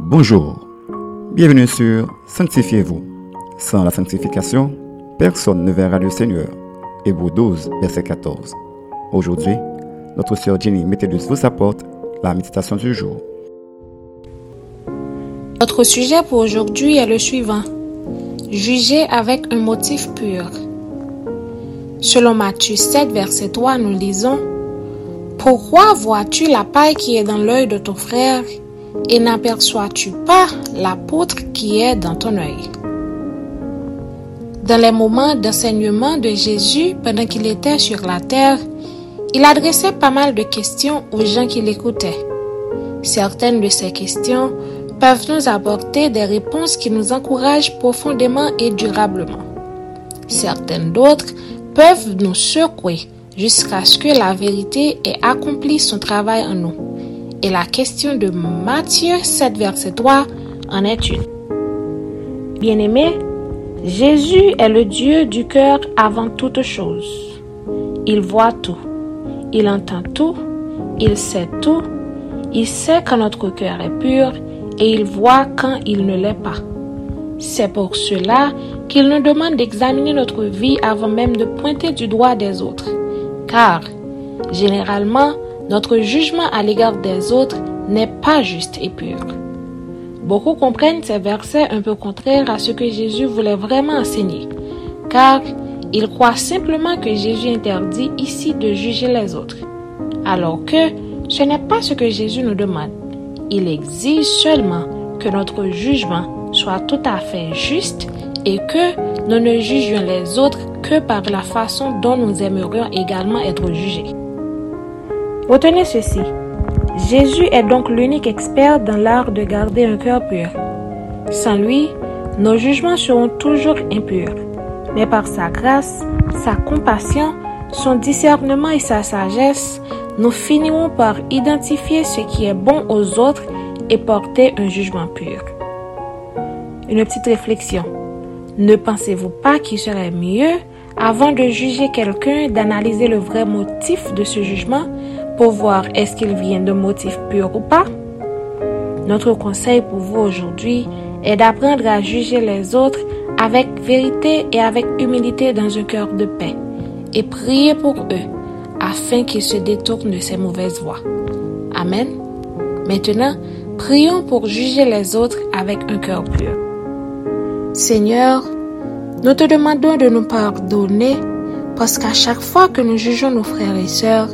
Bonjour, bienvenue sur Sanctifiez-vous. Sans la sanctification, personne ne verra le Seigneur. Hébreu 12, verset 14. Aujourd'hui, notre sœur Jenny Métellus vous apporte la méditation du jour. Notre sujet pour aujourd'hui est le suivant. Juger avec un motif pur. Selon Matthieu 7, verset 3, nous lisons Pourquoi vois-tu la paille qui est dans l'œil de ton frère? Et n'aperçois-tu pas la poutre qui est dans ton œil? Dans les moments d'enseignement de Jésus pendant qu'il était sur la terre, il adressait pas mal de questions aux gens qui l'écoutaient. Certaines de ces questions peuvent nous apporter des réponses qui nous encouragent profondément et durablement. Certaines d'autres peuvent nous secouer jusqu'à ce que la vérité ait accompli son travail en nous. Et la question de Matthieu 7, verset 3 en est une. Bien-aimé, Jésus est le Dieu du cœur avant toute chose. Il voit tout, il entend tout, il sait tout, il sait quand notre cœur est pur et il voit quand il ne l'est pas. C'est pour cela qu'il nous demande d'examiner notre vie avant même de pointer du doigt des autres. Car, généralement, notre jugement à l'égard des autres n'est pas juste et pur. Beaucoup comprennent ces versets un peu contraires à ce que Jésus voulait vraiment enseigner, car ils croient simplement que Jésus interdit ici de juger les autres, alors que ce n'est pas ce que Jésus nous demande. Il exige seulement que notre jugement soit tout à fait juste et que nous ne jugions les autres que par la façon dont nous aimerions également être jugés. Retenez ceci. Jésus est donc l'unique expert dans l'art de garder un cœur pur. Sans lui, nos jugements seront toujours impurs. Mais par sa grâce, sa compassion, son discernement et sa sagesse, nous finirons par identifier ce qui est bon aux autres et porter un jugement pur. Une petite réflexion. Ne pensez-vous pas qu'il serait mieux, avant de juger quelqu'un, d'analyser le vrai motif de ce jugement pour voir est-ce qu'il vient de motif pur ou pas? Notre conseil pour vous aujourd'hui est d'apprendre à juger les autres avec vérité et avec humilité dans un cœur de paix et prier pour eux afin qu'ils se détournent de ces mauvaises voies. Amen. Maintenant, prions pour juger les autres avec un cœur pur. Seigneur, nous te demandons de nous pardonner parce qu'à chaque fois que nous jugeons nos frères et sœurs,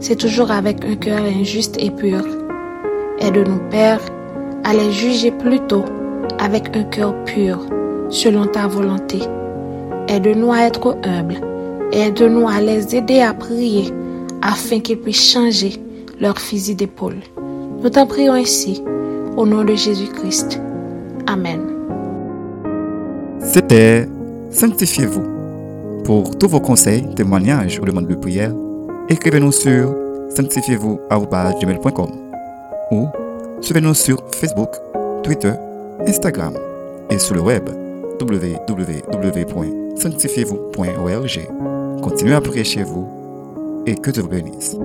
c'est toujours avec un cœur injuste et pur. Aide-nous, Père, à les juger plutôt avec un cœur pur, selon ta volonté. Aide-nous à être humbles. Aide-nous à les aider à prier afin qu'ils puissent changer leur fusil d'épaule. Nous t'en prions ainsi, au nom de Jésus-Christ. Amen. C'était Sanctifiez-vous. Pour tous vos conseils, témoignages ou demandes de prière, écrivez-nous sur sanctifiez-vous.com ou suivez-nous sur Facebook, Twitter, Instagram et sur le web www.sanctifiez-vous.org. Continuez à prier chez vous et que Dieu vous bénisse.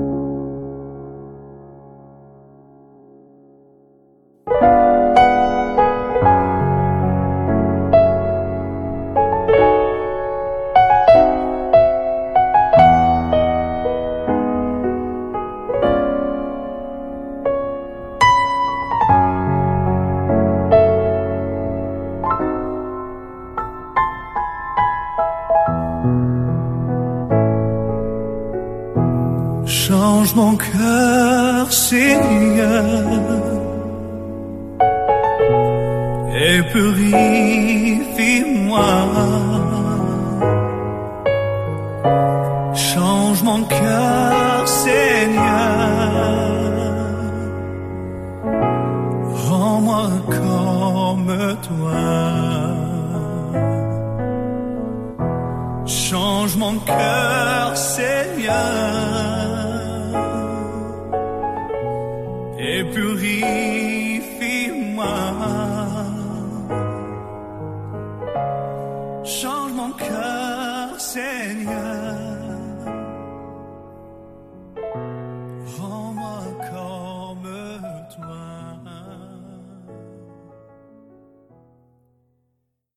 Change mon cœur, Seigneur, et purifie-moi. Change mon cœur, Change mon cœur, Seigneur, et purifie.